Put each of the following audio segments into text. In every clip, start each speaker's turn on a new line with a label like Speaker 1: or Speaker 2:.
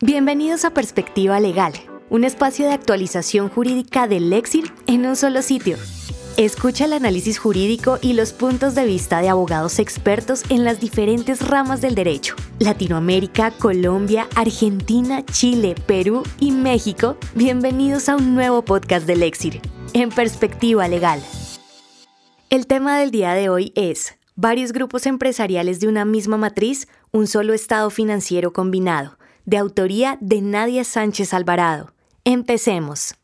Speaker 1: Bienvenidos a Perspectiva Legal, un espacio de actualización jurídica del Lexir en un solo sitio. Escucha el análisis jurídico y los puntos de vista de abogados expertos en las diferentes ramas del derecho. Latinoamérica, Colombia, Argentina, Chile, Perú y México. Bienvenidos a un nuevo podcast del Lexir, en Perspectiva Legal. El tema del día de hoy es varios grupos empresariales de una misma matriz, un solo estado financiero combinado de autoría de Nadia Sánchez Alvarado. Empecemos.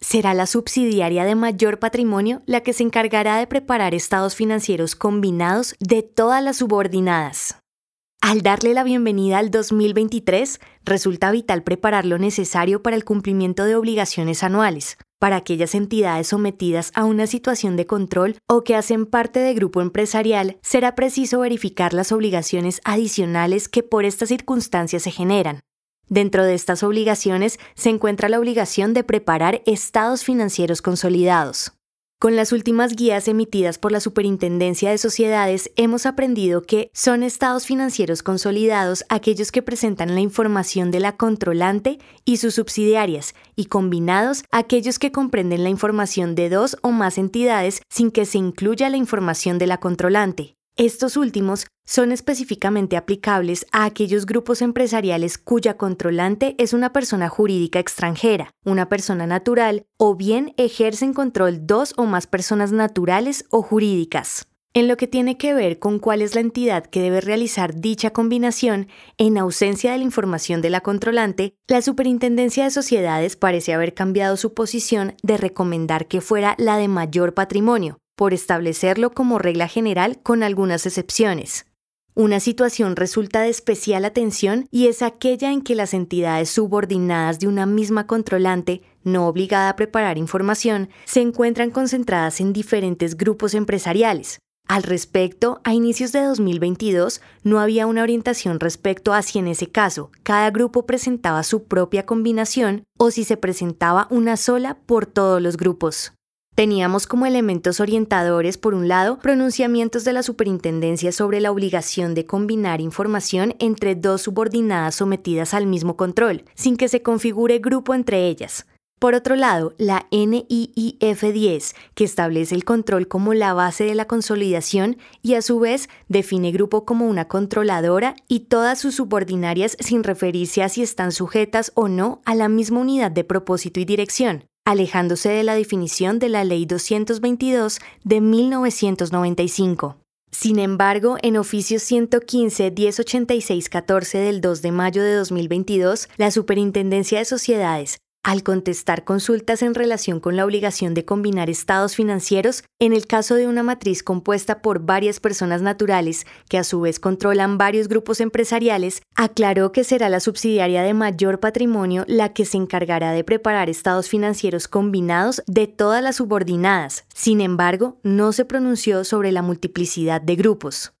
Speaker 1: Será la subsidiaria de mayor patrimonio la que se encargará de preparar estados financieros combinados de todas las subordinadas. Al darle la bienvenida al 2023, resulta vital preparar lo necesario para el cumplimiento de obligaciones anuales, para aquellas entidades sometidas a una situación de control o que hacen parte de grupo empresarial, será preciso verificar las obligaciones adicionales que por estas circunstancias se generan, Dentro de estas obligaciones se encuentra la obligación de preparar estados financieros consolidados. Con las últimas guías emitidas por la Superintendencia de Sociedades hemos aprendido que son estados financieros consolidados aquellos que presentan la información de la controlante y sus subsidiarias y combinados aquellos que comprenden la información de dos o más entidades sin que se incluya la información de la controlante. Estos últimos son específicamente aplicables a aquellos grupos empresariales cuya controlante es una persona jurídica extranjera, una persona natural o bien ejercen control dos o más personas naturales o jurídicas. En lo que tiene que ver con cuál es la entidad que debe realizar dicha combinación, en ausencia de la información de la controlante, la Superintendencia de Sociedades parece haber cambiado su posición de recomendar que fuera la de mayor patrimonio, por establecerlo como regla general con algunas excepciones. Una situación resulta de especial atención y es aquella en que las entidades subordinadas de una misma controlante, no obligada a preparar información, se encuentran concentradas en diferentes grupos empresariales. Al respecto, a inicios de 2022 no había una orientación respecto a si en ese caso cada grupo presentaba su propia combinación o si se presentaba una sola por todos los grupos. Teníamos como elementos orientadores, por un lado, pronunciamientos de la superintendencia sobre la obligación de combinar información entre dos subordinadas sometidas al mismo control, sin que se configure grupo entre ellas. Por otro lado, la NIIF 10, que establece el control como la base de la consolidación y a su vez define grupo como una controladora y todas sus subordinarias sin referirse a si están sujetas o no a la misma unidad de propósito y dirección alejándose de la definición de la Ley 222 de 1995. Sin embargo, en oficio 115-1086-14 del 2 de mayo de 2022, la Superintendencia de Sociedades al contestar consultas en relación con la obligación de combinar estados financieros en el caso de una matriz compuesta por varias personas naturales que a su vez controlan varios grupos empresariales, aclaró que será la subsidiaria de mayor patrimonio la que se encargará de preparar estados financieros combinados de todas las subordinadas. Sin embargo, no se pronunció sobre la multiplicidad de grupos.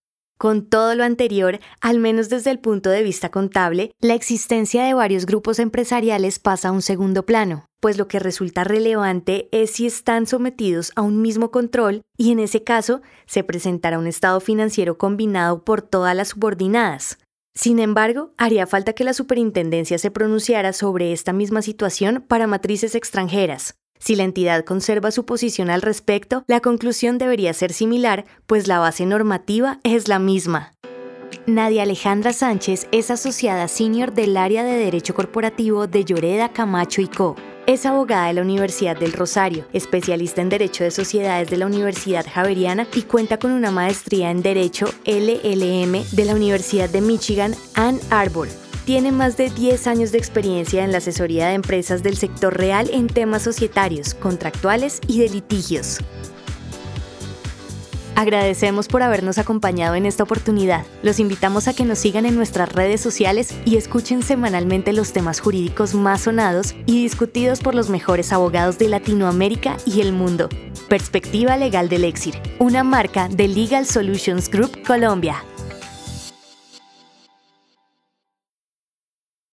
Speaker 1: Con todo lo anterior, al menos desde el punto de vista contable, la existencia de varios grupos empresariales pasa a un segundo plano, pues lo que resulta relevante es si están sometidos a un mismo control y en ese caso se presentará un estado financiero combinado por todas las subordinadas. Sin embargo, haría falta que la superintendencia se pronunciara sobre esta misma situación para matrices extranjeras, si la entidad conserva su posición al respecto, la conclusión debería ser similar, pues la base normativa es la misma. Nadia Alejandra Sánchez es asociada senior del área de Derecho Corporativo de Lloreda Camacho y Co. Es abogada de la Universidad del Rosario, especialista en Derecho de Sociedades de la Universidad Javeriana y cuenta con una maestría en Derecho LLM de la Universidad de Michigan Ann Arbor tiene más de 10 años de experiencia en la asesoría de empresas del sector real en temas societarios, contractuales y de litigios. Agradecemos por habernos acompañado en esta oportunidad. Los invitamos a que nos sigan en nuestras redes sociales y escuchen semanalmente los temas jurídicos más sonados y discutidos por los mejores abogados de Latinoamérica y el mundo. Perspectiva Legal del Exir, una marca de Legal Solutions Group Colombia.